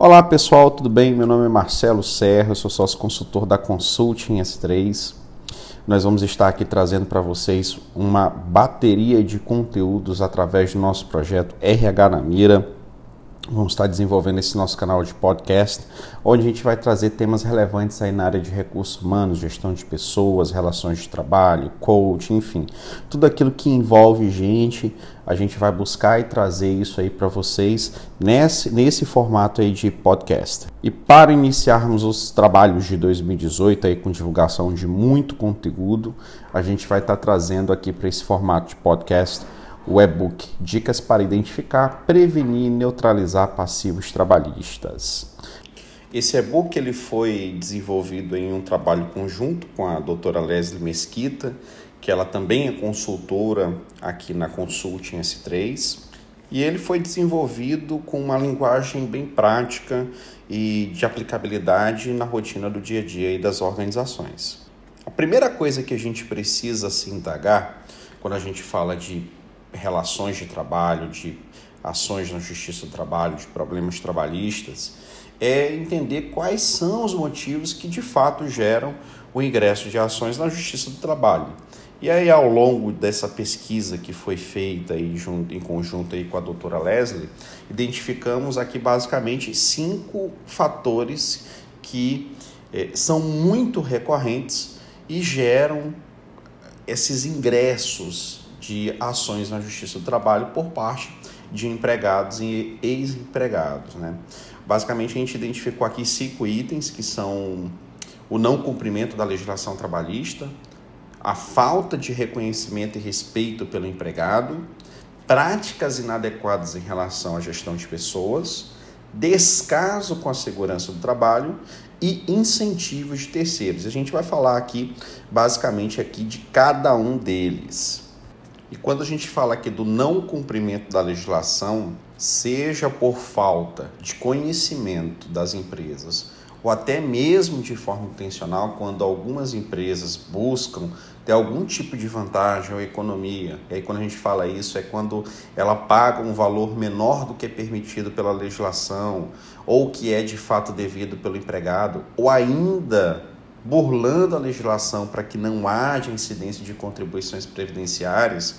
Olá pessoal, tudo bem? Meu nome é Marcelo Serra, eu sou sócio consultor da Consulting S3. Nós vamos estar aqui trazendo para vocês uma bateria de conteúdos através do nosso projeto RH na Mira. Vamos estar desenvolvendo esse nosso canal de podcast, onde a gente vai trazer temas relevantes aí na área de recursos humanos, gestão de pessoas, relações de trabalho, coaching, enfim, tudo aquilo que envolve gente, a gente vai buscar e trazer isso aí para vocês nesse, nesse formato aí de podcast. E para iniciarmos os trabalhos de 2018 aí com divulgação de muito conteúdo, a gente vai estar trazendo aqui para esse formato de podcast o e-book Dicas para identificar, prevenir e neutralizar passivos trabalhistas. Esse e-book ele foi desenvolvido em um trabalho conjunto com a doutora Leslie Mesquita, que ela também é consultora aqui na Consulting S3, e ele foi desenvolvido com uma linguagem bem prática e de aplicabilidade na rotina do dia a dia e das organizações. A primeira coisa que a gente precisa se indagar quando a gente fala de relações de trabalho, de ações na justiça do trabalho, de problemas trabalhistas, é entender quais são os motivos que de fato geram o ingresso de ações na justiça do trabalho. E aí, ao longo dessa pesquisa que foi feita aí, junto, em conjunto aí com a doutora Leslie, identificamos aqui basicamente cinco fatores que eh, são muito recorrentes e geram esses ingressos de ações na Justiça do Trabalho por parte de empregados e ex-empregados. Né? Basicamente, a gente identificou aqui cinco itens que são o não cumprimento da legislação trabalhista, a falta de reconhecimento e respeito pelo empregado, práticas inadequadas em relação à gestão de pessoas, descaso com a segurança do trabalho e incentivos de terceiros. A gente vai falar aqui basicamente aqui de cada um deles. E quando a gente fala aqui do não cumprimento da legislação, seja por falta de conhecimento das empresas ou até mesmo de forma intencional, quando algumas empresas buscam ter algum tipo de vantagem ou economia. E aí, quando a gente fala isso, é quando ela paga um valor menor do que é permitido pela legislação, ou que é de fato devido pelo empregado, ou ainda burlando a legislação para que não haja incidência de contribuições previdenciárias,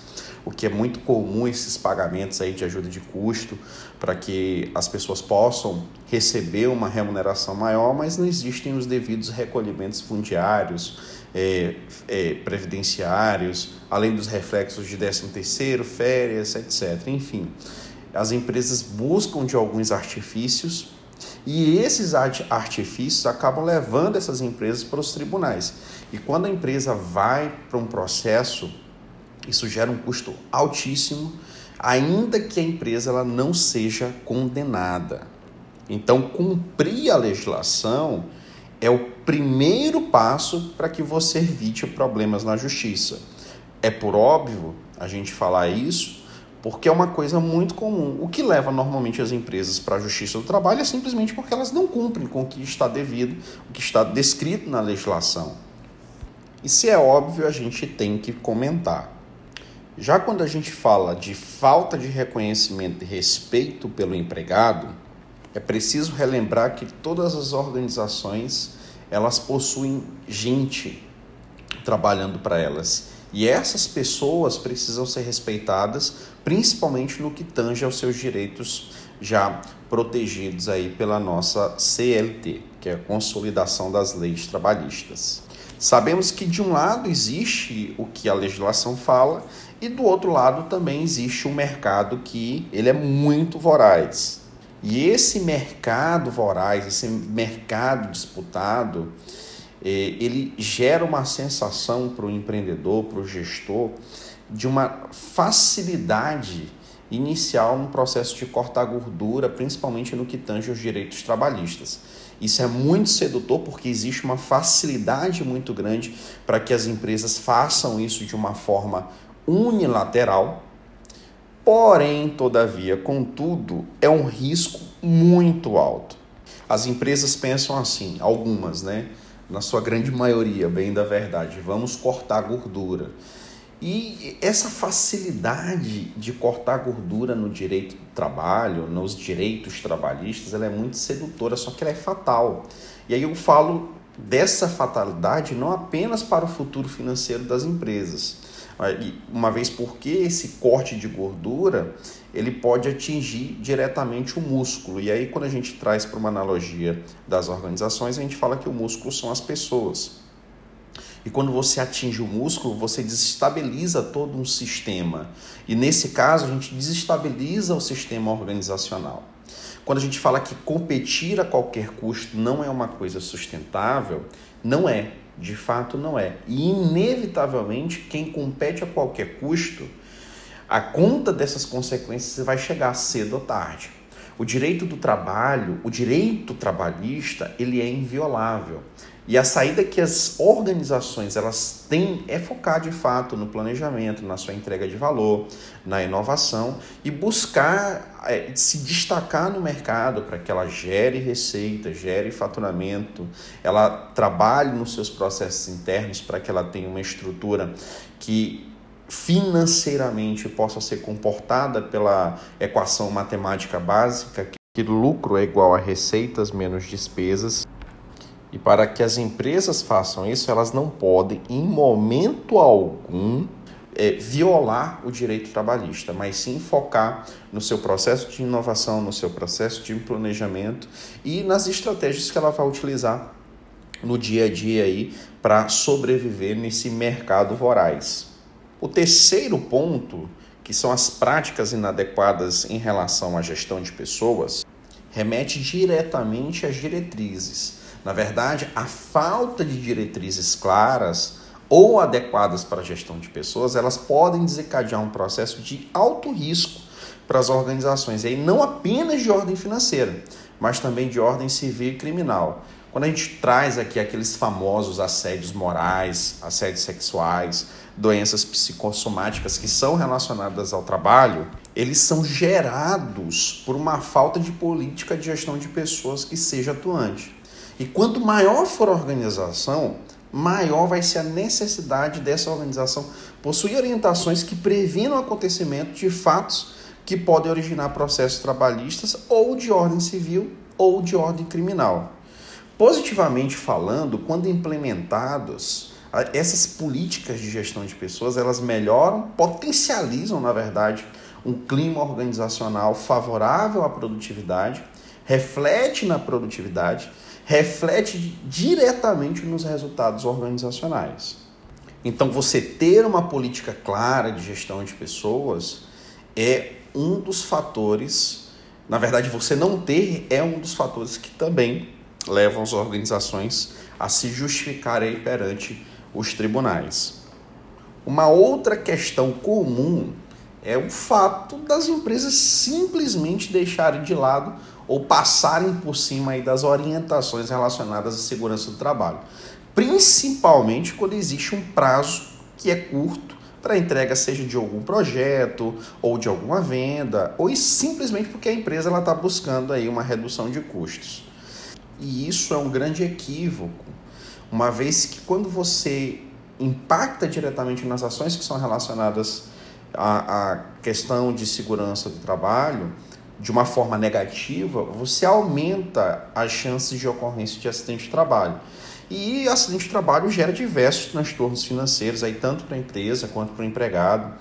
o que é muito comum esses pagamentos aí de ajuda de custo para que as pessoas possam receber uma remuneração maior, mas não existem os devidos recolhimentos fundiários, é, é, previdenciários, além dos reflexos de 13 terceiro, férias, etc. Enfim, as empresas buscam de alguns artifícios e esses artifícios acabam levando essas empresas para os tribunais. E quando a empresa vai para um processo, isso gera um custo altíssimo, ainda que a empresa ela não seja condenada. Então, cumprir a legislação é o primeiro passo para que você evite problemas na justiça. É por óbvio a gente falar isso, porque é uma coisa muito comum. O que leva normalmente as empresas para a justiça do trabalho é simplesmente porque elas não cumprem com o que está devido, o que está descrito na legislação. E se é óbvio, a gente tem que comentar. Já quando a gente fala de falta de reconhecimento e respeito pelo empregado, é preciso relembrar que todas as organizações elas possuem gente trabalhando para elas e essas pessoas precisam ser respeitadas, principalmente no que tange aos seus direitos já protegidos aí pela nossa CLT, que é a Consolidação das Leis Trabalhistas. Sabemos que de um lado existe o que a legislação fala e do outro lado também existe um mercado que ele é muito voraz. E esse mercado voraz, esse mercado disputado, ele gera uma sensação para o empreendedor, para o gestor, de uma facilidade inicial no processo de cortar gordura, principalmente no que tange os direitos trabalhistas. Isso é muito sedutor porque existe uma facilidade muito grande para que as empresas façam isso de uma forma unilateral. Porém, todavia, contudo, é um risco muito alto. As empresas pensam assim, algumas, né? Na sua grande maioria, bem da verdade, vamos cortar gordura. E essa facilidade de cortar gordura no direito do trabalho, nos direitos trabalhistas, ela é muito sedutora, só que ela é fatal. E aí eu falo dessa fatalidade não apenas para o futuro financeiro das empresas, uma vez porque esse corte de gordura ele pode atingir diretamente o músculo. E aí, quando a gente traz para uma analogia das organizações, a gente fala que o músculo são as pessoas. E quando você atinge o músculo, você desestabiliza todo um sistema. E nesse caso, a gente desestabiliza o sistema organizacional. Quando a gente fala que competir a qualquer custo não é uma coisa sustentável, não é. De fato, não é. E, inevitavelmente, quem compete a qualquer custo, a conta dessas consequências vai chegar cedo ou tarde. O direito do trabalho, o direito trabalhista, ele é inviolável. E a saída que as organizações elas têm é focar de fato no planejamento, na sua entrega de valor, na inovação e buscar é, se destacar no mercado para que ela gere receita, gere faturamento, ela trabalhe nos seus processos internos para que ela tenha uma estrutura que financeiramente possa ser comportada pela equação matemática básica que lucro é igual a receitas menos despesas e para que as empresas façam isso, elas não podem, em momento algum, é, violar o direito trabalhista, mas sim focar no seu processo de inovação, no seu processo de planejamento e nas estratégias que ela vai utilizar no dia a dia aí para sobreviver nesse mercado voraz. O terceiro ponto, que são as práticas inadequadas em relação à gestão de pessoas, remete diretamente às diretrizes na verdade, a falta de diretrizes claras ou adequadas para a gestão de pessoas, elas podem desencadear um processo de alto risco para as organizações, e aí não apenas de ordem financeira, mas também de ordem civil e criminal. Quando a gente traz aqui aqueles famosos assédios morais, assédios sexuais, doenças psicossomáticas que são relacionadas ao trabalho, eles são gerados por uma falta de política de gestão de pessoas que seja atuante. E quanto maior for a organização, maior vai ser a necessidade dessa organização possuir orientações que previnam o acontecimento de fatos que podem originar processos trabalhistas ou de ordem civil ou de ordem criminal. Positivamente falando, quando implementados, essas políticas de gestão de pessoas, elas melhoram, potencializam, na verdade, um clima organizacional favorável à produtividade, reflete na produtividade reflete diretamente nos resultados organizacionais. Então, você ter uma política clara de gestão de pessoas é um dos fatores, na verdade, você não ter é um dos fatores que também levam as organizações a se justificarem perante os tribunais. Uma outra questão comum é o fato das empresas simplesmente deixarem de lado ou passarem por cima das orientações relacionadas à segurança do trabalho, principalmente quando existe um prazo que é curto para entrega seja de algum projeto ou de alguma venda ou simplesmente porque a empresa está buscando aí uma redução de custos. E isso é um grande equívoco, uma vez que quando você impacta diretamente nas ações que são relacionadas à, à questão de segurança do trabalho, de uma forma negativa, você aumenta as chances de ocorrência de acidente de trabalho. E acidente de trabalho gera diversos transtornos financeiros, aí, tanto para a empresa quanto para o empregado.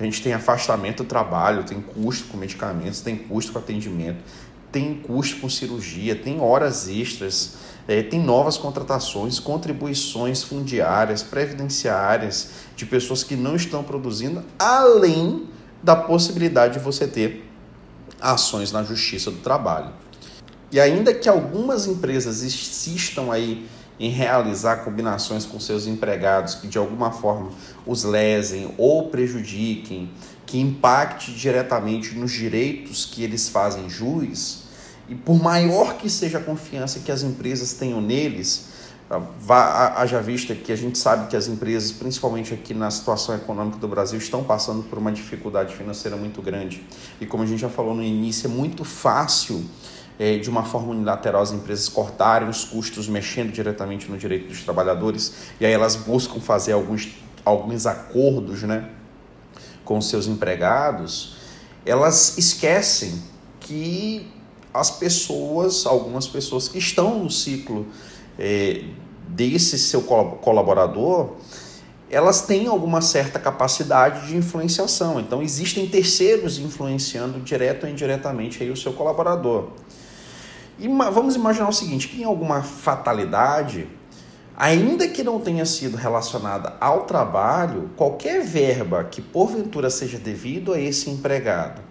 A gente tem afastamento do trabalho, tem custo com medicamentos, tem custo com atendimento, tem custo com cirurgia, tem horas extras, é, tem novas contratações, contribuições fundiárias, previdenciárias de pessoas que não estão produzindo, além da possibilidade de você ter ações na Justiça do Trabalho. E ainda que algumas empresas insistam aí em realizar combinações com seus empregados que de alguma forma os lesem ou prejudiquem, que impacte diretamente nos direitos que eles fazem jus, e por maior que seja a confiança que as empresas tenham neles, haja vista que a gente sabe que as empresas, principalmente aqui na situação econômica do Brasil, estão passando por uma dificuldade financeira muito grande. E como a gente já falou no início, é muito fácil, é, de uma forma unilateral, as empresas cortarem os custos, mexendo diretamente no direito dos trabalhadores, e aí elas buscam fazer alguns alguns acordos né, com seus empregados, elas esquecem que as pessoas, algumas pessoas que estão no ciclo é, desse seu colaborador, elas têm alguma certa capacidade de influenciação. Então, existem terceiros influenciando direto ou indiretamente aí o seu colaborador. E vamos imaginar o seguinte, que em alguma fatalidade, ainda que não tenha sido relacionada ao trabalho, qualquer verba que porventura seja devido a esse empregado,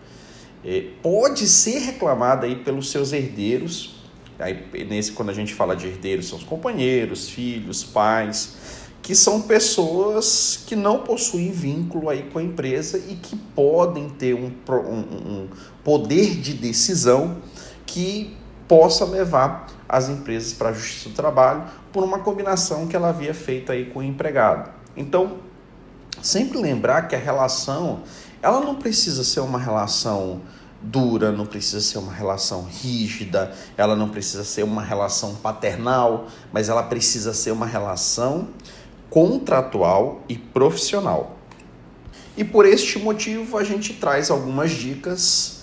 pode ser reclamada aí pelos seus herdeiros. Aí, nesse, quando a gente fala de herdeiros, são os companheiros, filhos, pais, que são pessoas que não possuem vínculo aí com a empresa e que podem ter um, um, um poder de decisão que possa levar as empresas para a justiça do trabalho por uma combinação que ela havia feito aí com o empregado. Então, sempre lembrar que a relação ela não precisa ser uma relação dura, não precisa ser uma relação rígida, ela não precisa ser uma relação paternal, mas ela precisa ser uma relação contratual e profissional. E por este motivo a gente traz algumas dicas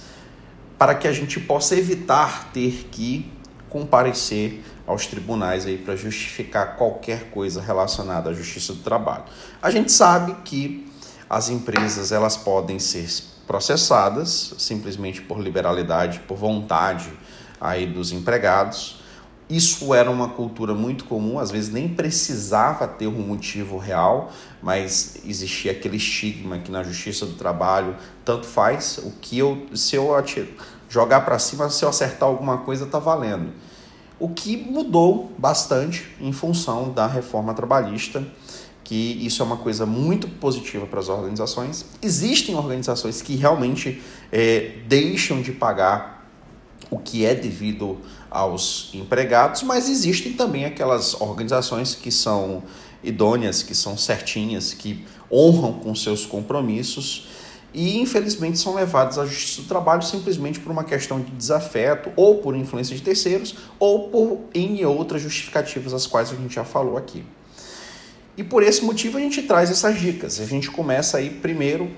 para que a gente possa evitar ter que comparecer aos tribunais aí para justificar qualquer coisa relacionada à justiça do trabalho. A gente sabe que as empresas elas podem ser processadas simplesmente por liberalidade, por vontade aí dos empregados. Isso era uma cultura muito comum, às vezes nem precisava ter um motivo real, mas existia aquele estigma que na justiça do trabalho tanto faz o que eu se eu jogar para cima, se eu acertar alguma coisa tá valendo. O que mudou bastante em função da reforma trabalhista que isso é uma coisa muito positiva para as organizações. Existem organizações que realmente é, deixam de pagar o que é devido aos empregados, mas existem também aquelas organizações que são idôneas, que são certinhas, que honram com seus compromissos e infelizmente são levadas à justiça do trabalho simplesmente por uma questão de desafeto ou por influência de terceiros ou por em outras justificativas as quais a gente já falou aqui. E por esse motivo a gente traz essas dicas. A gente começa aí primeiro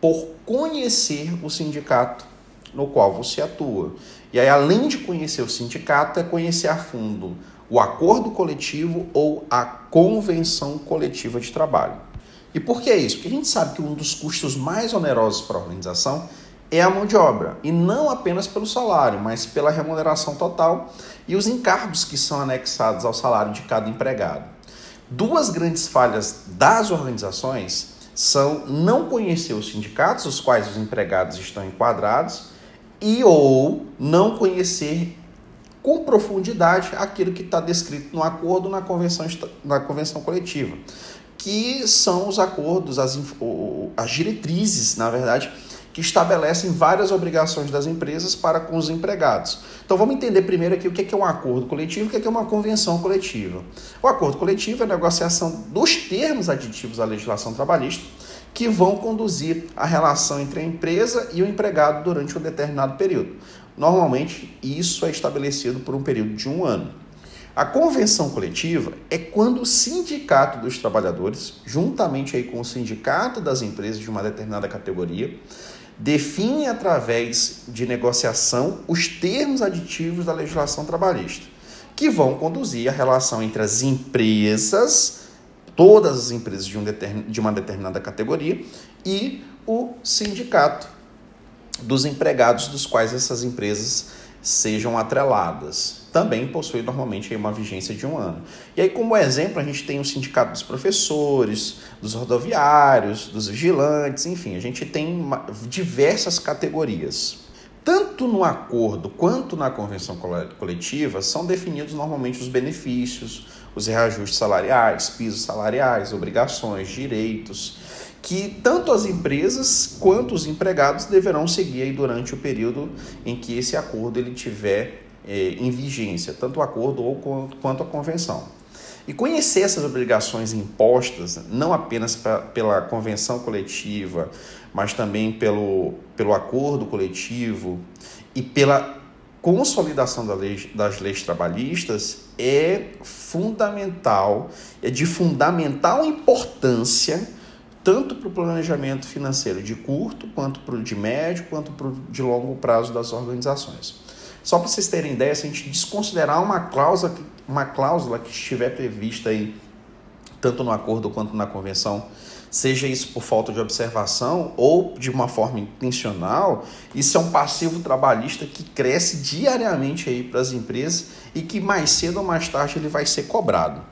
por conhecer o sindicato no qual você atua. E aí, além de conhecer o sindicato, é conhecer a fundo o acordo coletivo ou a convenção coletiva de trabalho. E por que isso? Porque a gente sabe que um dos custos mais onerosos para a organização é a mão de obra, e não apenas pelo salário, mas pela remuneração total e os encargos que são anexados ao salário de cada empregado. Duas grandes falhas das organizações são não conhecer os sindicatos, os quais os empregados estão enquadrados, e ou não conhecer com profundidade aquilo que está descrito no acordo na convenção, na convenção coletiva, que são os acordos, as, as diretrizes, na verdade, que estabelecem várias obrigações das empresas para com os empregados. Então vamos entender primeiro aqui o que é um acordo coletivo e o que é uma convenção coletiva. O acordo coletivo é a negociação dos termos aditivos à legislação trabalhista que vão conduzir a relação entre a empresa e o empregado durante um determinado período. Normalmente, isso é estabelecido por um período de um ano. A convenção coletiva é quando o sindicato dos trabalhadores, juntamente aí com o sindicato das empresas de uma determinada categoria, define através de negociação os termos aditivos da legislação trabalhista, que vão conduzir a relação entre as empresas, todas as empresas de, um de uma determinada categoria, e o sindicato dos empregados dos quais essas empresas sejam atreladas também possui normalmente uma vigência de um ano. E aí, como exemplo, a gente tem o sindicato dos professores, dos rodoviários, dos vigilantes, enfim, a gente tem diversas categorias. Tanto no acordo quanto na convenção coletiva são definidos normalmente os benefícios, os reajustes salariais, pisos salariais, obrigações, direitos, que tanto as empresas quanto os empregados deverão seguir durante o período em que esse acordo ele tiver em vigência, tanto o acordo ou quanto a convenção. E conhecer essas obrigações impostas, não apenas pra, pela convenção coletiva, mas também pelo, pelo acordo coletivo e pela consolidação da lei, das leis trabalhistas é fundamental, é de fundamental importância tanto para o planejamento financeiro de curto, quanto para o de médio, quanto para o de longo prazo das organizações. Só para vocês terem ideia, se a gente desconsiderar uma cláusula, uma cláusula que estiver prevista aí, tanto no acordo quanto na convenção, seja isso por falta de observação ou de uma forma intencional, isso é um passivo trabalhista que cresce diariamente aí para as empresas e que mais cedo ou mais tarde ele vai ser cobrado.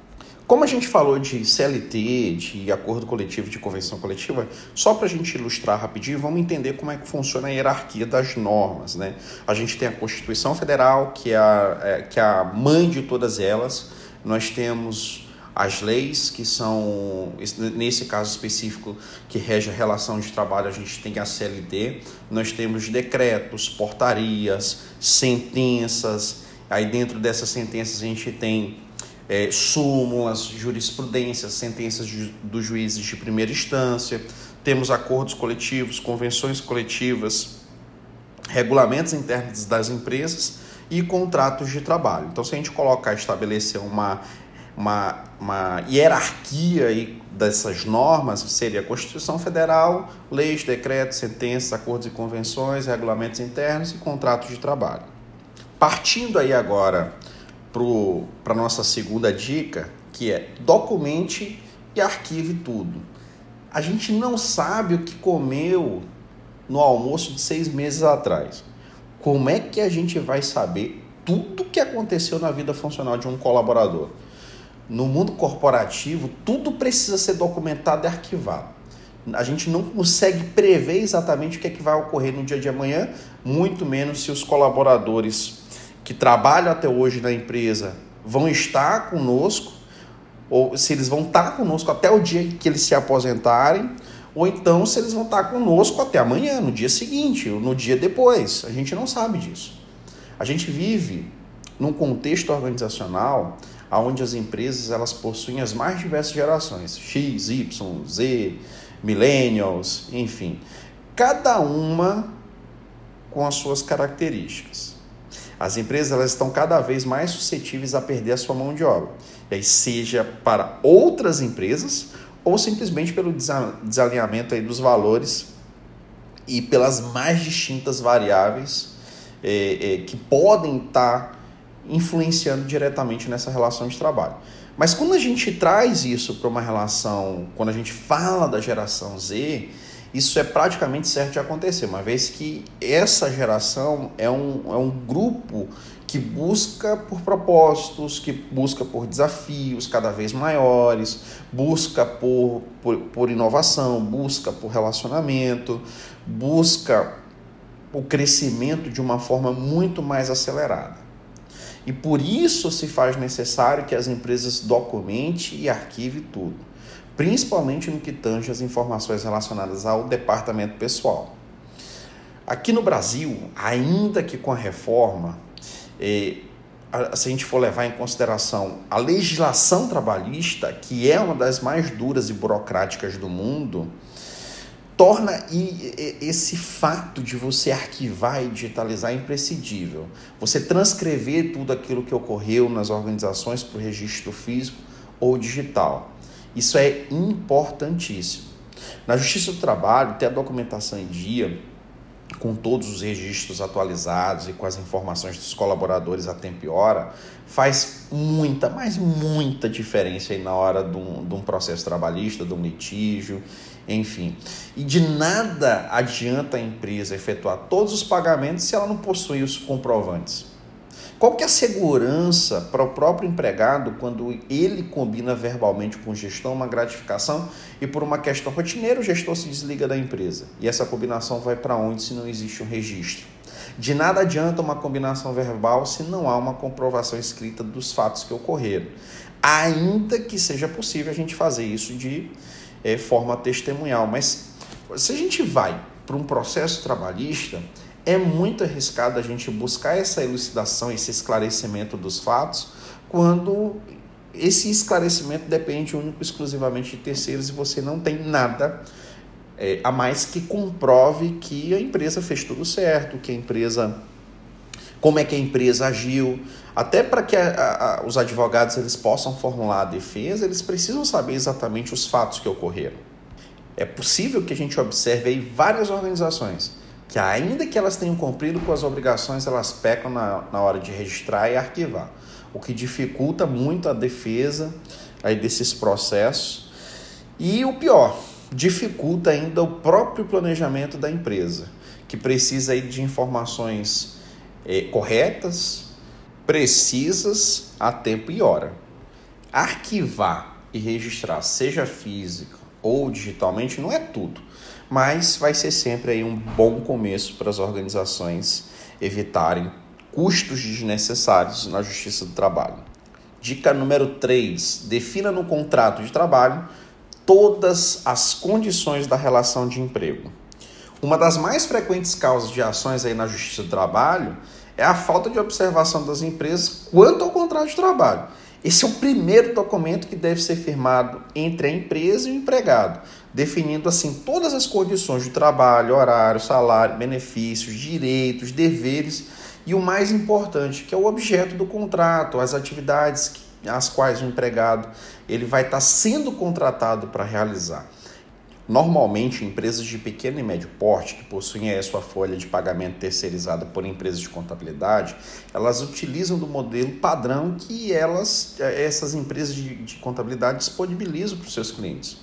Como a gente falou de CLT, de acordo coletivo, de convenção coletiva, só para a gente ilustrar rapidinho, vamos entender como é que funciona a hierarquia das normas. Né? A gente tem a Constituição Federal, que é a, é, que é a mãe de todas elas, nós temos as leis, que são, nesse caso específico, que rege a relação de trabalho, a gente tem a CLT, nós temos decretos, portarias, sentenças, aí dentro dessas sentenças a gente tem é, súmulas, jurisprudências, sentenças de, dos juízes de primeira instância, temos acordos coletivos, convenções coletivas, regulamentos internos das empresas e contratos de trabalho. Então, se a gente colocar, estabelecer uma uma, uma hierarquia aí dessas normas seria a Constituição Federal, leis, decretos, sentenças, acordos e convenções, regulamentos internos e contratos de trabalho. Partindo aí agora para a nossa segunda dica, que é documente e arquive tudo. A gente não sabe o que comeu no almoço de seis meses atrás. Como é que a gente vai saber tudo o que aconteceu na vida funcional de um colaborador? no mundo corporativo, tudo precisa ser documentado e arquivado. A gente não consegue prever exatamente o que é que vai ocorrer no dia de amanhã, muito menos se os colaboradores que trabalham até hoje na empresa vão estar conosco, ou se eles vão estar conosco até o dia que eles se aposentarem, ou então se eles vão estar conosco até amanhã, no dia seguinte, ou no dia depois. A gente não sabe disso. A gente vive num contexto organizacional onde as empresas elas possuem as mais diversas gerações, X, Y, Z, millennials, enfim, cada uma com as suas características. As empresas elas estão cada vez mais suscetíveis a perder a sua mão de obra, e aí seja para outras empresas ou simplesmente pelo desalinhamento aí dos valores e pelas mais distintas variáveis é, é, que podem estar influenciando diretamente nessa relação de trabalho. Mas quando a gente traz isso para uma relação, quando a gente fala da geração Z, isso é praticamente certo de acontecer, uma vez que essa geração é um, é um grupo que busca por propósitos, que busca por desafios cada vez maiores, busca por, por, por inovação, busca por relacionamento, busca o crescimento de uma forma muito mais acelerada. E por isso se faz necessário que as empresas documente e arquive tudo, principalmente no que tange as informações relacionadas ao departamento pessoal. Aqui no Brasil, ainda que com a reforma, eh, se a gente for levar em consideração a legislação trabalhista, que é uma das mais duras e burocráticas do mundo, torna esse fato de você arquivar e digitalizar imprescindível. Você transcrever tudo aquilo que ocorreu nas organizações para o registro físico ou digital. Isso é importantíssimo. Na Justiça do Trabalho, ter a documentação em dia, com todos os registros atualizados e com as informações dos colaboradores a tempo e hora, faz muita, mas muita diferença aí na hora de um, de um processo trabalhista, de um litígio enfim. E de nada adianta a empresa efetuar todos os pagamentos se ela não possui os comprovantes. Qual que é a segurança para o próprio empregado quando ele combina verbalmente com o gestor uma gratificação e por uma questão rotineira o gestor se desliga da empresa? E essa combinação vai para onde se não existe um registro? De nada adianta uma combinação verbal se não há uma comprovação escrita dos fatos que ocorreram. Ainda que seja possível a gente fazer isso de é, forma testemunhal. Mas se a gente vai para um processo trabalhista, é muito arriscado a gente buscar essa elucidação, esse esclarecimento dos fatos, quando esse esclarecimento depende único exclusivamente de terceiros e você não tem nada é, a mais que comprove que a empresa fez tudo certo, que a empresa como é que a empresa agiu, até para que a, a, os advogados eles possam formular a defesa, eles precisam saber exatamente os fatos que ocorreram. É possível que a gente observe aí várias organizações que, ainda que elas tenham cumprido com as obrigações, elas pecam na, na hora de registrar e arquivar, o que dificulta muito a defesa aí desses processos. E o pior, dificulta ainda o próprio planejamento da empresa, que precisa aí de informações é, corretas, precisas, a tempo e hora. Arquivar e registrar, seja física ou digitalmente, não é tudo, mas vai ser sempre aí um bom começo para as organizações evitarem custos desnecessários na Justiça do Trabalho. Dica número 3: defina no contrato de trabalho todas as condições da relação de emprego. Uma das mais frequentes causas de ações aí na Justiça do Trabalho é a falta de observação das empresas quanto ao contrato de trabalho. Esse é o primeiro documento que deve ser firmado entre a empresa e o empregado, definindo assim todas as condições de trabalho, horário, salário, benefícios, direitos, deveres e o mais importante, que é o objeto do contrato, as atividades as quais o empregado ele vai estar sendo contratado para realizar. Normalmente, empresas de pequeno e médio porte, que possuem a sua folha de pagamento terceirizada por empresas de contabilidade, elas utilizam do modelo padrão que elas, essas empresas de, de contabilidade disponibilizam para os seus clientes,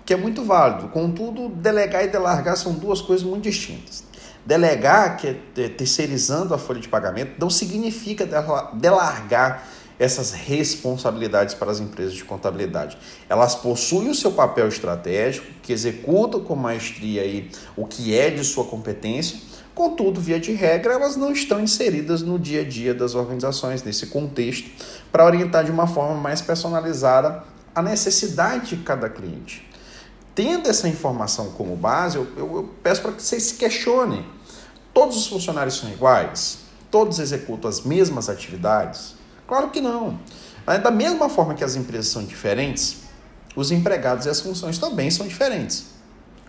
o que é muito válido. Contudo, delegar e delargar são duas coisas muito distintas. Delegar, que é terceirizando a folha de pagamento, não significa delargar essas responsabilidades para as empresas de contabilidade. Elas possuem o seu papel estratégico, que executam com maestria aí o que é de sua competência, contudo, via de regra, elas não estão inseridas no dia a dia das organizações, nesse contexto, para orientar de uma forma mais personalizada a necessidade de cada cliente. Tendo essa informação como base, eu, eu, eu peço para que vocês se questionem. Todos os funcionários são iguais? Todos executam as mesmas atividades? Claro que não. Da mesma forma que as empresas são diferentes, os empregados e as funções também são diferentes.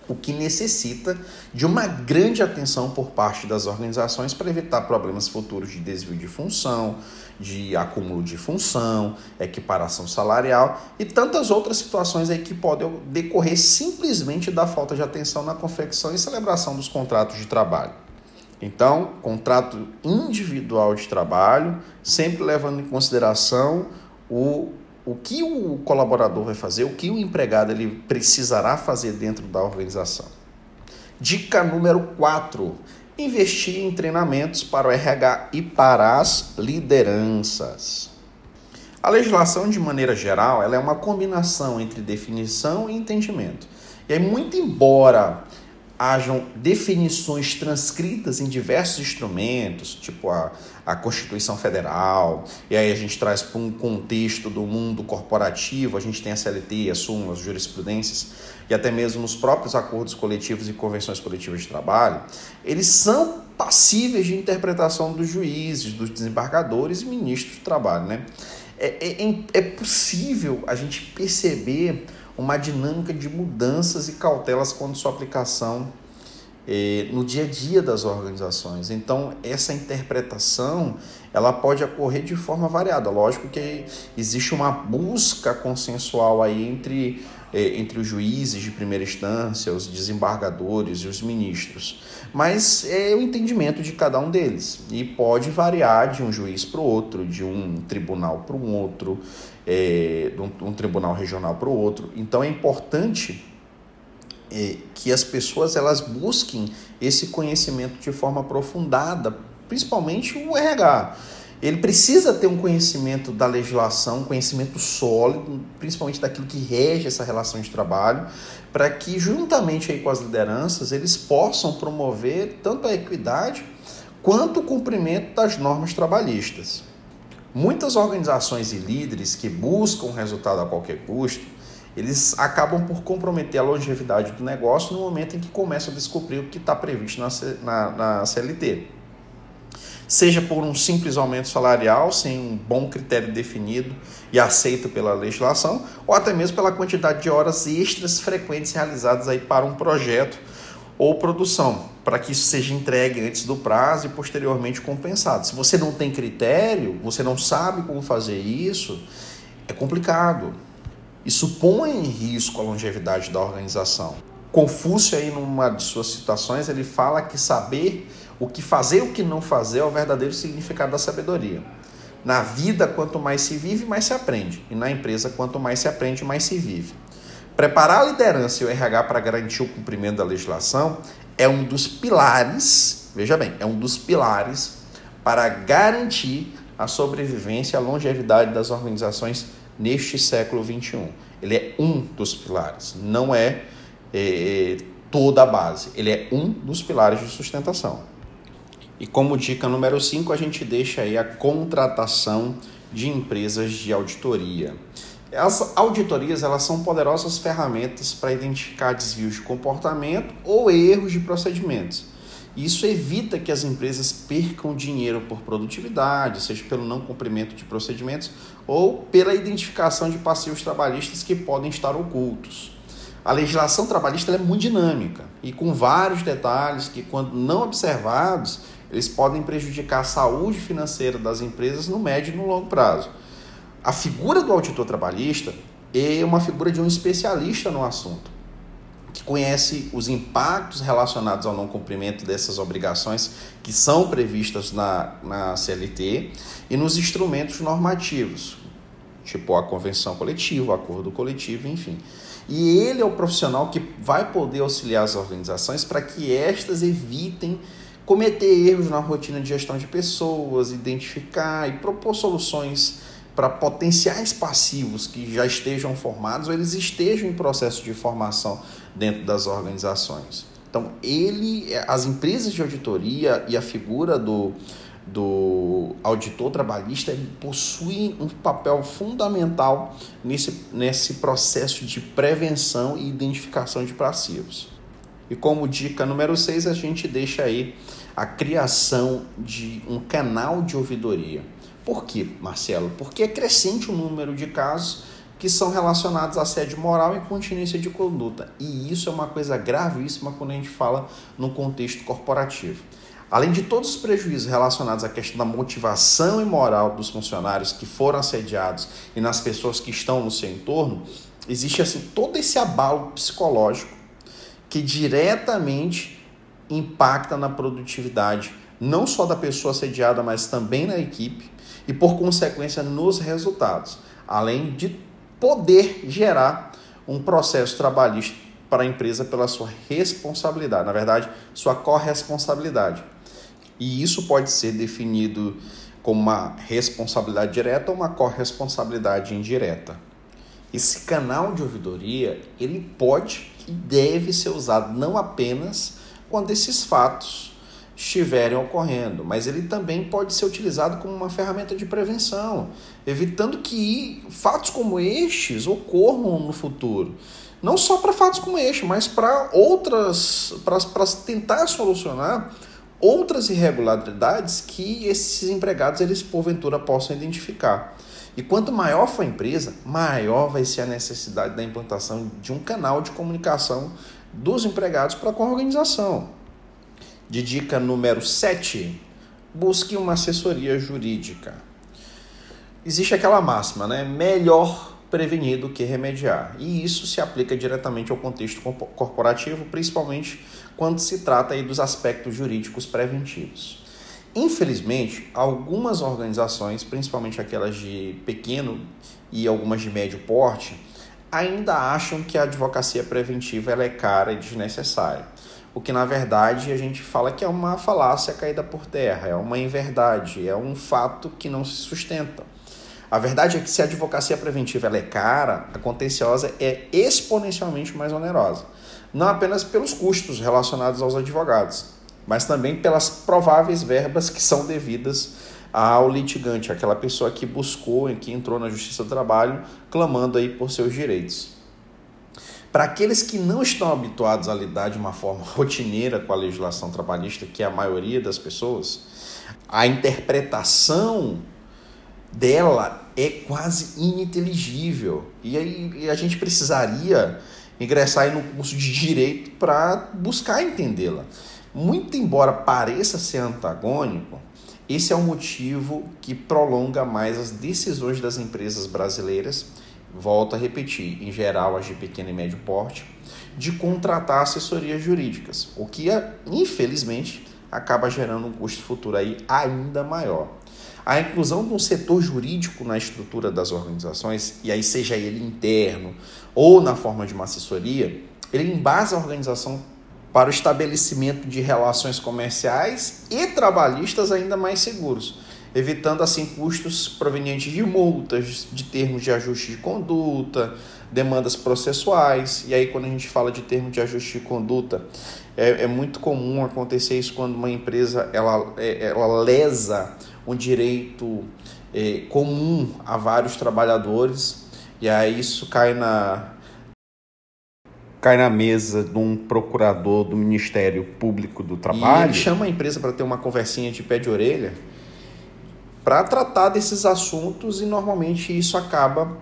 O que necessita de uma grande atenção por parte das organizações para evitar problemas futuros de desvio de função, de acúmulo de função, equiparação salarial e tantas outras situações aí que podem decorrer simplesmente da falta de atenção na confecção e celebração dos contratos de trabalho. Então, contrato individual de trabalho, sempre levando em consideração o, o que o colaborador vai fazer, o que o empregado ele precisará fazer dentro da organização. Dica número 4: investir em treinamentos para o RH e para as lideranças. A legislação, de maneira geral, ela é uma combinação entre definição e entendimento. E aí, muito embora hajam definições transcritas em diversos instrumentos, tipo a, a Constituição Federal, e aí a gente traz para um contexto do mundo corporativo, a gente tem a CLT, as jurisprudências, e até mesmo nos próprios acordos coletivos e convenções coletivas de trabalho, eles são passíveis de interpretação dos juízes, dos desembargadores e ministros do trabalho. Né? É, é, é possível a gente perceber uma dinâmica de mudanças e cautelas quando sua aplicação eh, no dia a dia das organizações. Então, essa interpretação ela pode ocorrer de forma variada. Lógico que existe uma busca consensual aí entre, eh, entre os juízes de primeira instância, os desembargadores e os ministros. Mas é o entendimento de cada um deles. E pode variar de um juiz para o outro, de um tribunal para um outro é, de um, um tribunal regional para o outro. Então é importante é, que as pessoas elas busquem esse conhecimento de forma aprofundada, principalmente o RH. Ele precisa ter um conhecimento da legislação, um conhecimento sólido, principalmente daquilo que rege essa relação de trabalho, para que, juntamente aí com as lideranças, eles possam promover tanto a equidade quanto o cumprimento das normas trabalhistas. Muitas organizações e líderes que buscam resultado a qualquer custo, eles acabam por comprometer a longevidade do negócio no momento em que começam a descobrir o que está previsto na, na, na CLT. Seja por um simples aumento salarial, sem um bom critério definido e aceito pela legislação, ou até mesmo pela quantidade de horas extras frequentes realizadas aí para um projeto ou produção, para que isso seja entregue antes do prazo e posteriormente compensado. Se você não tem critério, você não sabe como fazer isso, é complicado. Isso põe em risco a longevidade da organização. Confúcio aí numa de suas citações, ele fala que saber o que fazer e o que não fazer é o verdadeiro significado da sabedoria. Na vida, quanto mais se vive, mais se aprende. E na empresa, quanto mais se aprende, mais se vive. Preparar a liderança e o RH para garantir o cumprimento da legislação é um dos pilares, veja bem, é um dos pilares para garantir a sobrevivência e a longevidade das organizações neste século XXI. Ele é um dos pilares, não é, é toda a base. Ele é um dos pilares de sustentação. E como dica número 5, a gente deixa aí a contratação de empresas de auditoria. As auditorias elas são poderosas ferramentas para identificar desvios de comportamento ou erros de procedimentos. Isso evita que as empresas percam dinheiro por produtividade, seja pelo não cumprimento de procedimentos ou pela identificação de passivos trabalhistas que podem estar ocultos. A legislação trabalhista é muito dinâmica e com vários detalhes que, quando não observados, eles podem prejudicar a saúde financeira das empresas no médio e no longo prazo. A figura do auditor trabalhista é uma figura de um especialista no assunto, que conhece os impactos relacionados ao não cumprimento dessas obrigações que são previstas na, na CLT e nos instrumentos normativos, tipo a convenção coletiva, o acordo coletivo, enfim. E ele é o profissional que vai poder auxiliar as organizações para que estas evitem cometer erros na rotina de gestão de pessoas, identificar e propor soluções para potenciais passivos que já estejam formados ou eles estejam em processo de formação dentro das organizações. Então, ele, as empresas de auditoria e a figura do, do auditor trabalhista possuem um papel fundamental nesse, nesse processo de prevenção e identificação de passivos. E como dica número 6, a gente deixa aí a criação de um canal de ouvidoria. Por quê, Marcelo? Porque é crescente o número de casos que são relacionados a assédio moral e continência de conduta. E isso é uma coisa gravíssima quando a gente fala no contexto corporativo. Além de todos os prejuízos relacionados à questão da motivação e moral dos funcionários que foram assediados e nas pessoas que estão no seu entorno, existe assim todo esse abalo psicológico que diretamente impacta na produtividade, não só da pessoa assediada, mas também na equipe e, por consequência, nos resultados, além de poder gerar um processo trabalhista para a empresa pela sua responsabilidade, na verdade, sua corresponsabilidade. E isso pode ser definido como uma responsabilidade direta ou uma corresponsabilidade indireta. Esse canal de ouvidoria, ele pode e deve ser usado não apenas quando esses fatos estiverem ocorrendo, mas ele também pode ser utilizado como uma ferramenta de prevenção, evitando que fatos como estes ocorram no futuro. Não só para fatos como este, mas para outras, para tentar solucionar outras irregularidades que esses empregados eles porventura possam identificar. E quanto maior for a empresa, maior vai ser a necessidade da implantação de um canal de comunicação dos empregados para com a organização. De dica número 7, busque uma assessoria jurídica. Existe aquela máxima, né? Melhor prevenir do que remediar. E isso se aplica diretamente ao contexto corporativo, principalmente quando se trata aí dos aspectos jurídicos preventivos. Infelizmente, algumas organizações, principalmente aquelas de pequeno e algumas de médio porte, ainda acham que a advocacia preventiva é cara e desnecessária o que na verdade a gente fala que é uma falácia caída por terra, é uma inverdade, é um fato que não se sustenta. A verdade é que se a advocacia preventiva é cara, a contenciosa é exponencialmente mais onerosa. Não apenas pelos custos relacionados aos advogados, mas também pelas prováveis verbas que são devidas ao litigante, aquela pessoa que buscou e que entrou na Justiça do Trabalho clamando aí por seus direitos. Para aqueles que não estão habituados a lidar de uma forma rotineira com a legislação trabalhista, que é a maioria das pessoas, a interpretação dela é quase ininteligível. E aí a gente precisaria ingressar aí no curso de direito para buscar entendê-la. Muito embora pareça ser antagônico, esse é o motivo que prolonga mais as decisões das empresas brasileiras, volto a repetir, em geral as de pequeno e médio porte, de contratar assessorias jurídicas, o que infelizmente acaba gerando um custo futuro aí ainda maior. A inclusão de um setor jurídico na estrutura das organizações, e aí seja ele interno ou na forma de uma assessoria, ele embasa a organização para o estabelecimento de relações comerciais e trabalhistas ainda mais seguros, evitando assim custos provenientes de multas, de termos de ajuste de conduta, demandas processuais. E aí, quando a gente fala de termo de ajuste de conduta, é, é muito comum acontecer isso quando uma empresa ela, é, ela lesa um direito é, comum a vários trabalhadores, e aí isso cai na cai na mesa de um procurador do Ministério Público do Trabalho. E ele chama a empresa para ter uma conversinha de pé de orelha para tratar desses assuntos e normalmente isso acaba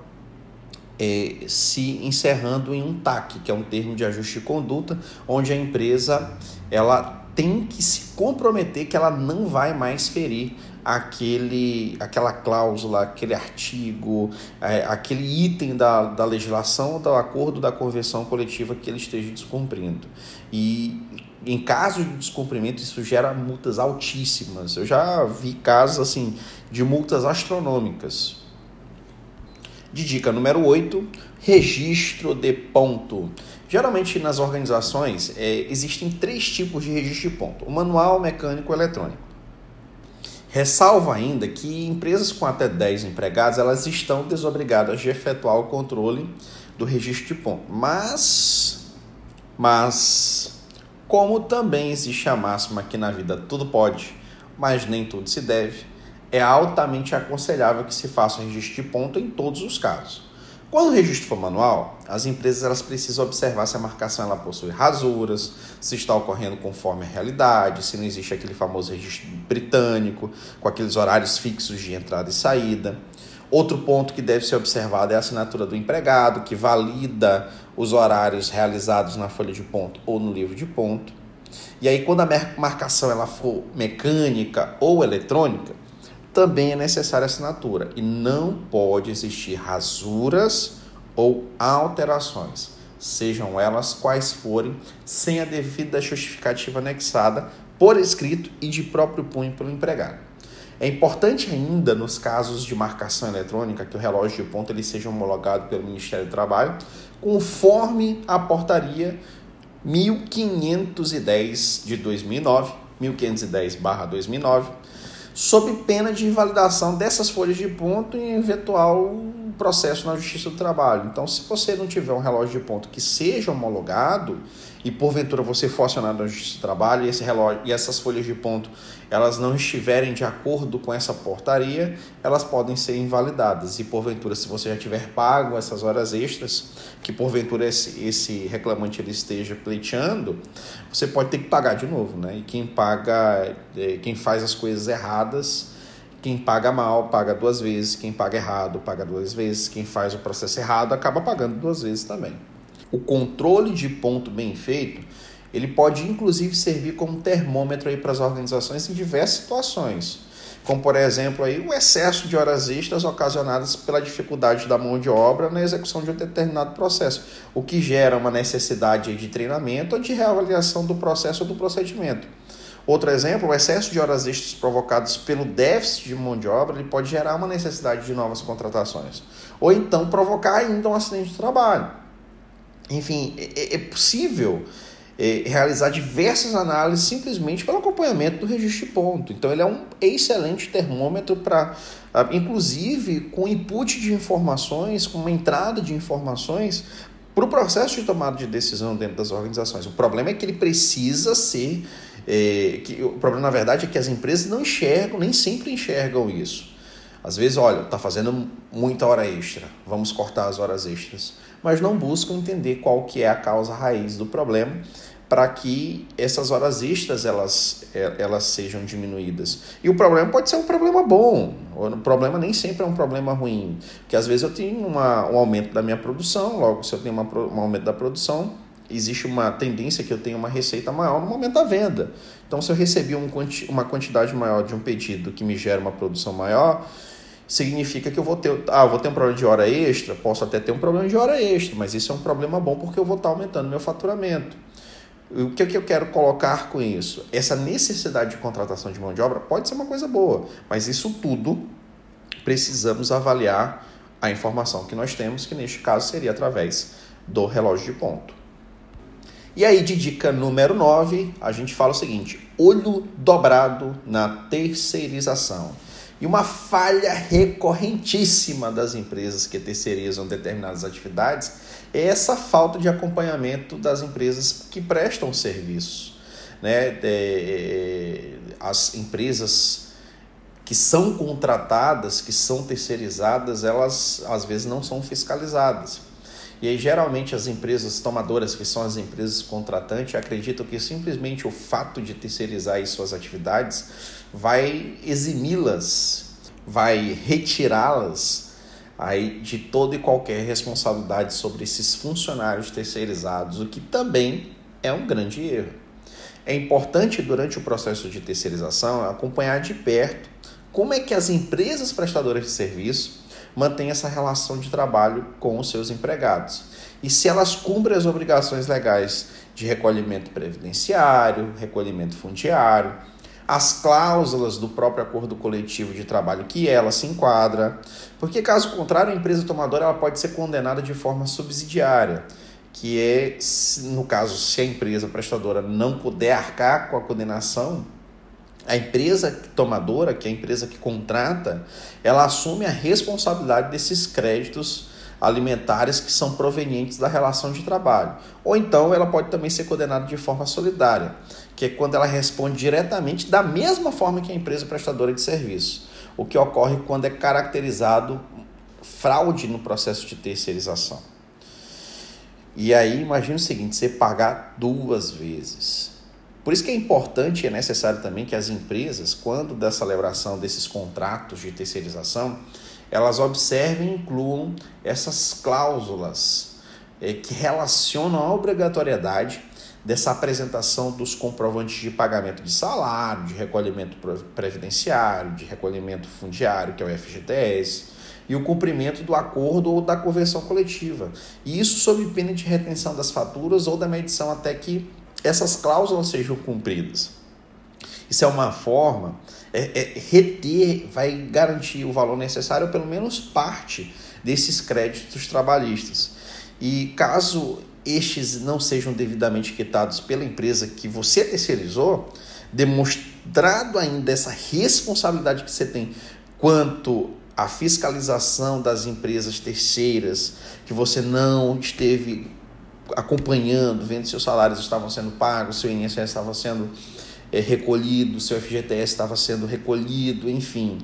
é, se encerrando em um TAC, que é um termo de ajuste de conduta, onde a empresa ela tem que se comprometer que ela não vai mais ferir aquele, aquela cláusula, aquele artigo, é, aquele item da, da legislação, do acordo da convenção coletiva que ele esteja descumprindo. E em caso de descumprimento, isso gera multas altíssimas. Eu já vi casos assim de multas astronômicas. De dica número 8, registro de ponto. Geralmente nas organizações é, existem três tipos de registro de ponto: o manual, o mecânico e eletrônico. Ressalva ainda que empresas com até 10 empregados elas estão desobrigadas de efetuar o controle do registro de ponto. Mas, mas, como também existe a máxima que na vida tudo pode, mas nem tudo se deve, é altamente aconselhável que se faça o registro de ponto em todos os casos. Quando o registro for manual, as empresas elas precisam observar se a marcação ela possui rasuras, se está ocorrendo conforme a realidade, se não existe aquele famoso registro britânico, com aqueles horários fixos de entrada e saída. Outro ponto que deve ser observado é a assinatura do empregado, que valida os horários realizados na folha de ponto ou no livro de ponto. E aí, quando a marcação ela for mecânica ou eletrônica, também é necessária assinatura e não pode existir rasuras ou alterações, sejam elas quais forem, sem a devida justificativa anexada por escrito e de próprio punho pelo empregado. É importante ainda, nos casos de marcação eletrônica, que o relógio de ponto ele seja homologado pelo Ministério do Trabalho, conforme a portaria 1510 de 2009, 1510/2009, sob pena de invalidação dessas folhas de ponto em eventual processo na Justiça do Trabalho. Então, se você não tiver um relógio de ponto que seja homologado e porventura você for acionado na Justiça do Trabalho e esse relógio e essas folhas de ponto elas não estiverem de acordo com essa portaria, elas podem ser invalidadas. E porventura, se você já tiver pago essas horas extras, que porventura esse, esse reclamante ele esteja pleiteando, você pode ter que pagar de novo, né? E quem paga, é, quem faz as coisas erradas, quem paga mal paga duas vezes, quem paga errado paga duas vezes, quem faz o processo errado acaba pagando duas vezes também. O controle de ponto bem feito ele pode inclusive servir como termômetro para as organizações em diversas situações, como por exemplo aí o excesso de horas extras ocasionadas pela dificuldade da mão de obra na execução de um determinado processo, o que gera uma necessidade de treinamento ou de reavaliação do processo ou do procedimento. Outro exemplo, o excesso de horas extras provocados pelo déficit de mão de obra ele pode gerar uma necessidade de novas contratações, ou então provocar ainda um acidente de trabalho. Enfim, é, é possível é, realizar diversas análises simplesmente pelo acompanhamento do registro de ponto. Então, ele é um excelente termômetro para, ah, inclusive, com input de informações, com uma entrada de informações para o processo de tomada de decisão dentro das organizações. O problema é que ele precisa ser. É, que, o problema, na verdade, é que as empresas não enxergam, nem sempre enxergam isso. Às vezes, olha, está fazendo muita hora extra, vamos cortar as horas extras, mas não buscam entender qual que é a causa raiz do problema para que essas horas extras elas, é, elas sejam diminuídas. E o problema pode ser um problema bom, o problema nem sempre é um problema ruim, porque às vezes eu tenho uma, um aumento da minha produção, logo se eu tenho uma, um aumento da produção, existe uma tendência que eu tenha uma receita maior no momento da venda. Então se eu recebi um, uma quantidade maior de um pedido que me gera uma produção maior, significa que eu vou ter, ah, vou ter um problema de hora extra, posso até ter um problema de hora extra, mas isso é um problema bom porque eu vou estar aumentando meu faturamento. O que, é que eu quero colocar com isso? Essa necessidade de contratação de mão de obra pode ser uma coisa boa, mas isso tudo precisamos avaliar a informação que nós temos, que neste caso seria através do relógio de ponto. E aí, de dica número 9, a gente fala o seguinte: olho dobrado na terceirização. E uma falha recorrentíssima das empresas que terceirizam determinadas atividades é essa falta de acompanhamento das empresas que prestam serviço. Né? É, é, as empresas que são contratadas, que são terceirizadas, elas às vezes não são fiscalizadas. E aí, geralmente, as empresas tomadoras, que são as empresas contratantes, acreditam que simplesmente o fato de terceirizar suas atividades vai eximi-las, vai retirá-las aí de toda e qualquer responsabilidade sobre esses funcionários terceirizados, o que também é um grande erro. É importante durante o processo de terceirização acompanhar de perto como é que as empresas prestadoras de serviço mantêm essa relação de trabalho com os seus empregados. E se elas cumprem as obrigações legais de recolhimento previdenciário, recolhimento fundiário, as cláusulas do próprio acordo coletivo de trabalho que ela se enquadra, porque caso contrário a empresa tomadora ela pode ser condenada de forma subsidiária, que é no caso se a empresa prestadora não puder arcar com a condenação, a empresa tomadora, que é a empresa que contrata, ela assume a responsabilidade desses créditos alimentares que são provenientes da relação de trabalho. Ou então ela pode também ser condenada de forma solidária, que é quando ela responde diretamente da mesma forma que a empresa prestadora de serviço, o que ocorre quando é caracterizado fraude no processo de terceirização. E aí imagine o seguinte, você pagar duas vezes. Por isso que é importante e é necessário também que as empresas, quando da celebração desses contratos de terceirização, elas observem e incluam essas cláusulas é, que relacionam a obrigatoriedade dessa apresentação dos comprovantes de pagamento de salário, de recolhimento previdenciário, de recolhimento fundiário, que é o FGTS, e o cumprimento do acordo ou da convenção coletiva. E isso sob pena de retenção das faturas ou da medição até que essas cláusulas sejam cumpridas. Isso é uma forma, é, é, reter vai garantir o valor necessário, pelo menos parte desses créditos trabalhistas. E caso estes não sejam devidamente quitados pela empresa que você terceirizou, demonstrado ainda essa responsabilidade que você tem quanto à fiscalização das empresas terceiras, que você não esteve acompanhando, vendo se seus salários estavam sendo pagos, seu INSS estava sendo é, recolhido, seu FGTS estava sendo recolhido, enfim.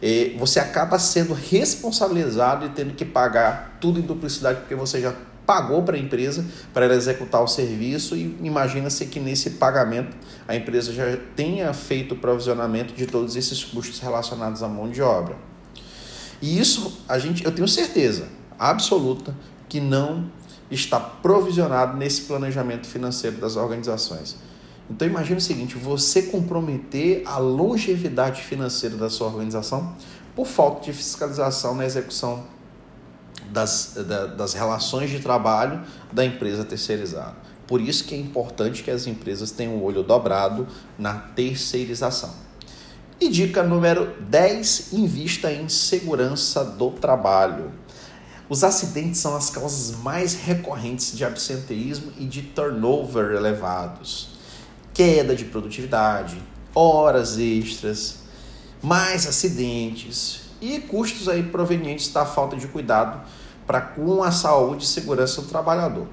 É, você acaba sendo responsabilizado e tendo que pagar tudo em duplicidade porque você já pagou para a empresa para ela executar o serviço e imagina-se que nesse pagamento a empresa já tenha feito o provisionamento de todos esses custos relacionados à mão de obra. E isso a gente, eu tenho certeza absoluta que não está provisionado nesse planejamento financeiro das organizações. Então imagine o seguinte, você comprometer a longevidade financeira da sua organização por falta de fiscalização na execução das, da, das relações de trabalho da empresa terceirizada. Por isso que é importante que as empresas tenham o olho dobrado na terceirização. E dica número 10, invista em segurança do trabalho. Os acidentes são as causas mais recorrentes de absenteísmo e de turnover elevados. Queda de produtividade, horas extras, mais acidentes e custos aí provenientes da falta de cuidado para com a saúde e segurança do trabalhador.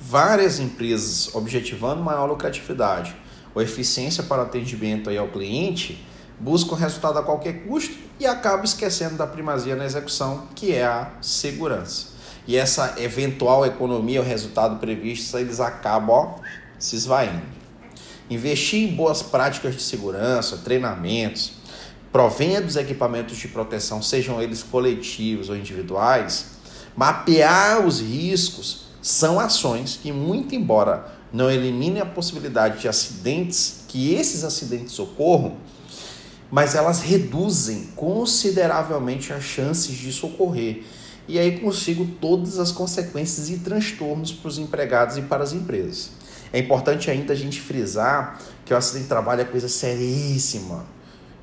Várias empresas objetivando maior lucratividade ou eficiência para atendimento aí ao cliente buscam resultado a qualquer custo e acabam esquecendo da primazia na execução, que é a segurança. E essa eventual economia, o resultado previsto, eles acabam ó, se esvaindo. Investir em boas práticas de segurança, treinamentos, provendo os equipamentos de proteção, sejam eles coletivos ou individuais, mapear os riscos, são ações que, muito embora não eliminem a possibilidade de acidentes, que esses acidentes ocorram, mas elas reduzem consideravelmente as chances disso ocorrer. E aí consigo todas as consequências e transtornos para os empregados e para as empresas. É importante ainda a gente frisar que o acidente de trabalho é coisa seríssima.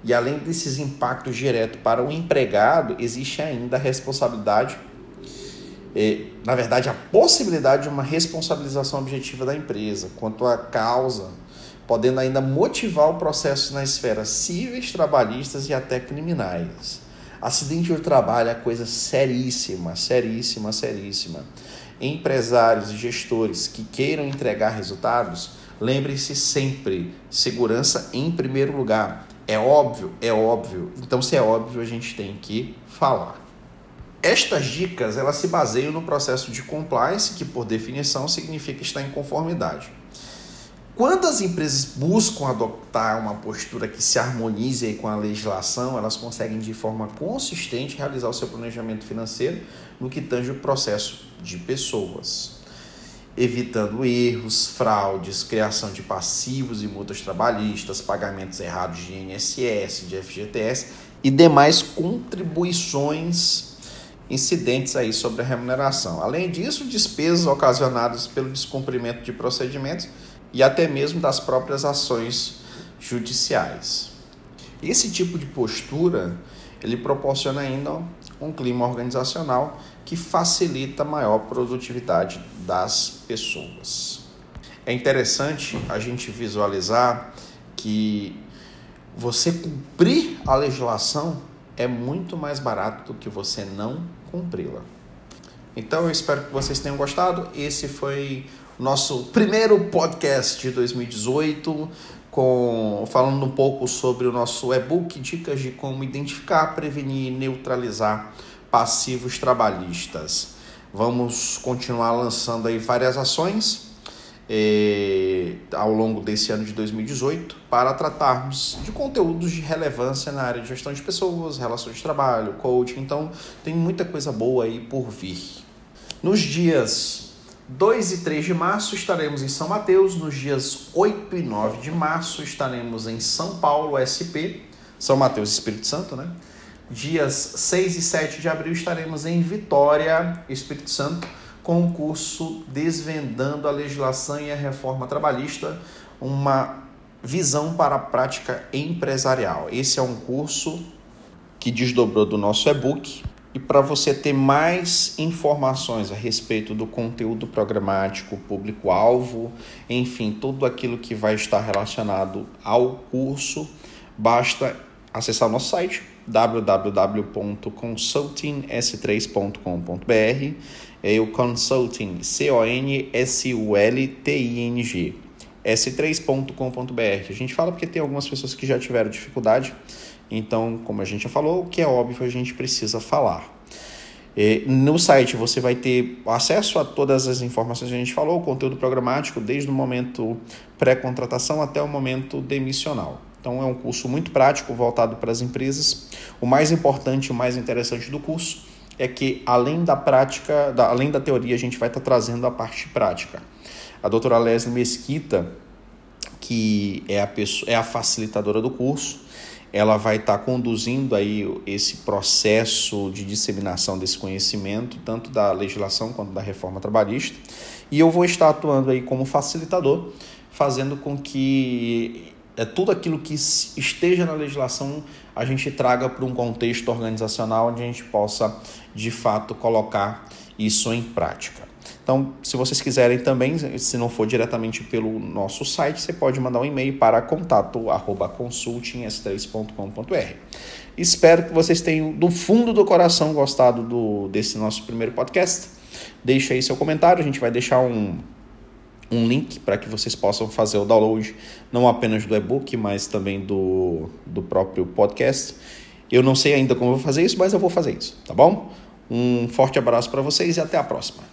E além desses impactos diretos para o empregado, existe ainda a responsabilidade, na verdade, a possibilidade de uma responsabilização objetiva da empresa quanto à causa podendo ainda motivar o processo na esfera cíveis, trabalhistas e até criminais. Acidente de trabalho é coisa seríssima, seríssima, seríssima. Empresários e gestores que queiram entregar resultados, lembre-se sempre: segurança em primeiro lugar. É óbvio, é óbvio. Então, se é óbvio, a gente tem que falar. Estas dicas elas se baseiam no processo de compliance, que por definição significa estar em conformidade. Quando as empresas buscam adotar uma postura que se harmonize com a legislação, elas conseguem de forma consistente realizar o seu planejamento financeiro no que tange o processo de pessoas, evitando erros, fraudes, criação de passivos e multas trabalhistas, pagamentos errados de INSS, de FGTS e demais contribuições incidentes aí sobre a remuneração. Além disso, despesas ocasionadas pelo descumprimento de procedimentos e até mesmo das próprias ações judiciais. Esse tipo de postura ele proporciona ainda um clima organizacional que facilita a maior produtividade das pessoas. É interessante a gente visualizar que você cumprir a legislação é muito mais barato do que você não cumpri-la. Então eu espero que vocês tenham gostado. Esse foi nosso primeiro podcast de 2018, com, falando um pouco sobre o nosso e-book Dicas de como identificar, prevenir e neutralizar passivos trabalhistas. Vamos continuar lançando aí várias ações eh, ao longo desse ano de 2018 para tratarmos de conteúdos de relevância na área de gestão de pessoas, relações de trabalho, coaching. Então, tem muita coisa boa aí por vir. Nos dias 2 e 3 de março estaremos em São Mateus, nos dias 8 e 9 de março estaremos em São Paulo, SP, São Mateus Espírito Santo, né? Dias 6 e 7 de abril estaremos em Vitória, Espírito Santo, com o curso Desvendando a Legislação e a Reforma Trabalhista, uma visão para a prática empresarial. Esse é um curso que desdobrou do nosso e-book e para você ter mais informações a respeito do conteúdo programático, público-alvo, enfim, tudo aquilo que vai estar relacionado ao curso, basta acessar o nosso site www.consultingS3.com.br é o consulting, C-O-N-S-U-L-T-I-N-G, s3.com.br. A gente fala porque tem algumas pessoas que já tiveram dificuldade então, como a gente já falou, o que é óbvio a gente precisa falar. No site você vai ter acesso a todas as informações que a gente falou, o conteúdo programático, desde o momento pré-contratação até o momento demissional. Então é um curso muito prático, voltado para as empresas. O mais importante o mais interessante do curso é que além da prática, da, além da teoria, a gente vai estar trazendo a parte prática. A doutora Leslie Mesquita, que é a, pessoa, é a facilitadora do curso, ela vai estar tá conduzindo aí esse processo de disseminação desse conhecimento, tanto da legislação quanto da reforma trabalhista, e eu vou estar atuando aí como facilitador, fazendo com que é tudo aquilo que esteja na legislação a gente traga para um contexto organizacional onde a gente possa de fato colocar isso em prática. Então, se vocês quiserem também, se não for diretamente pelo nosso site, você pode mandar um e-mail para contato@consultingS3.com.br. Espero que vocês tenham do fundo do coração gostado do, desse nosso primeiro podcast. Deixe aí seu comentário, a gente vai deixar um um link para que vocês possam fazer o download não apenas do e-book, mas também do, do próprio podcast. Eu não sei ainda como eu vou fazer isso, mas eu vou fazer isso, tá bom? Um forte abraço para vocês e até a próxima.